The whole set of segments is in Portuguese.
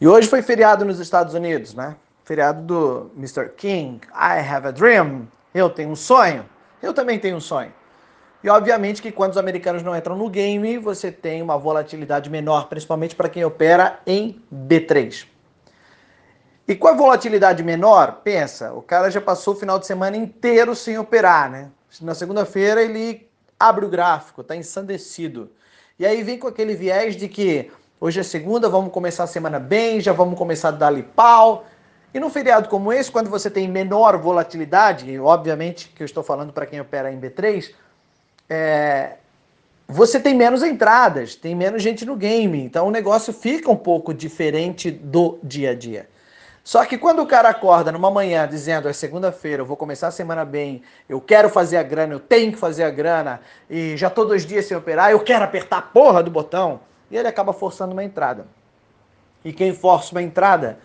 E hoje foi feriado nos Estados Unidos, né? Feriado do Mr. King. I have a dream. Eu tenho um sonho. Eu também tenho um sonho. E obviamente que quando os americanos não entram no game, você tem uma volatilidade menor, principalmente para quem opera em B3. E com a volatilidade menor, pensa, o cara já passou o final de semana inteiro sem operar, né? Na segunda-feira ele abre o gráfico, está ensandecido. E aí vem com aquele viés de que hoje é segunda, vamos começar a semana bem, já vamos começar a dar-lhe pau. E num feriado como esse, quando você tem menor volatilidade, e obviamente que eu estou falando para quem opera em B3, é, você tem menos entradas, tem menos gente no game, então o negócio fica um pouco diferente do dia a dia. Só que quando o cara acorda numa manhã dizendo é segunda-feira, eu vou começar a semana bem, eu quero fazer a grana, eu tenho que fazer a grana, e já tô dois dias sem operar, eu quero apertar a porra do botão, e ele acaba forçando uma entrada. E quem força uma entrada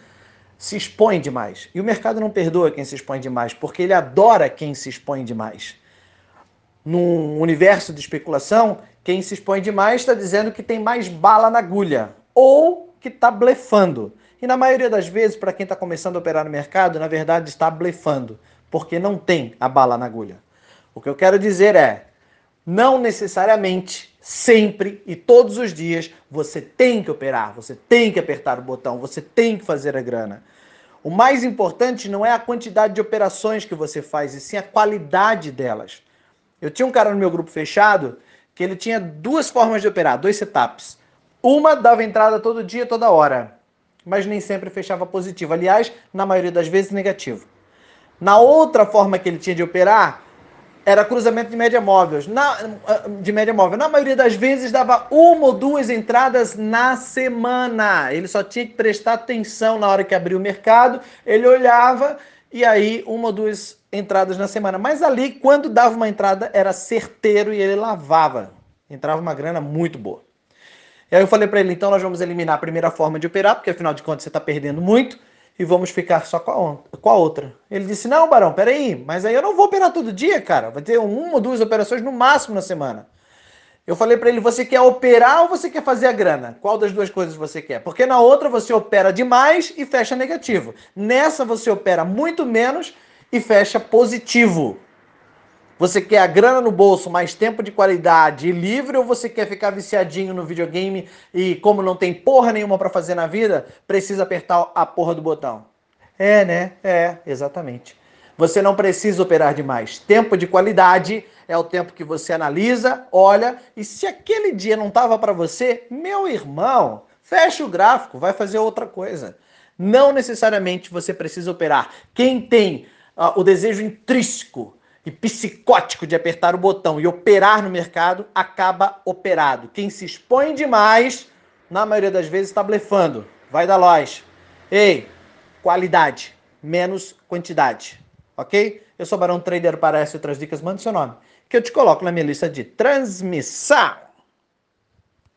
se expõe demais. E o mercado não perdoa quem se expõe demais, porque ele adora quem se expõe demais. Num universo de especulação, quem se expõe demais está dizendo que tem mais bala na agulha, ou que está blefando. E na maioria das vezes, para quem está começando a operar no mercado, na verdade está blefando, porque não tem a bala na agulha. O que eu quero dizer é, não necessariamente, sempre e todos os dias, você tem que operar, você tem que apertar o botão, você tem que fazer a grana. O mais importante não é a quantidade de operações que você faz, e sim a qualidade delas. Eu tinha um cara no meu grupo fechado que ele tinha duas formas de operar, dois setups. Uma dava entrada todo dia, toda hora mas nem sempre fechava positivo. Aliás, na maioria das vezes negativo. Na outra forma que ele tinha de operar, era cruzamento de média móvel. Na, de média móvel. Na maioria das vezes dava uma ou duas entradas na semana. Ele só tinha que prestar atenção na hora que abriu o mercado, ele olhava e aí uma ou duas entradas na semana. Mas ali, quando dava uma entrada, era certeiro e ele lavava. Entrava uma grana muito boa. E aí eu falei para ele, então nós vamos eliminar a primeira forma de operar, porque afinal de contas você está perdendo muito, e vamos ficar só com a, outra. Ele disse, não, Barão, peraí, mas aí eu não vou operar todo dia, cara. Vai ter uma ou duas operações no máximo na semana. Eu falei para ele, você quer operar ou você quer fazer a grana? Qual das duas coisas você quer? Porque na outra você opera demais e fecha negativo. Nessa você opera muito menos e fecha positivo. Você quer a grana no bolso, mais tempo de qualidade e livre, ou você quer ficar viciadinho no videogame e, como não tem porra nenhuma para fazer na vida, precisa apertar a porra do botão? É, né? É, exatamente. Você não precisa operar demais. Tempo de qualidade é o tempo que você analisa, olha, e se aquele dia não estava para você, meu irmão, fecha o gráfico, vai fazer outra coisa. Não necessariamente você precisa operar. Quem tem uh, o desejo intrínseco e psicótico de apertar o botão e operar no mercado acaba operado. Quem se expõe demais, na maioria das vezes, está blefando. Vai da loja. Ei, qualidade, menos quantidade. Ok? Eu sou Barão Trader para outras dicas. Mande seu nome, que eu te coloco na minha lista de transmissão.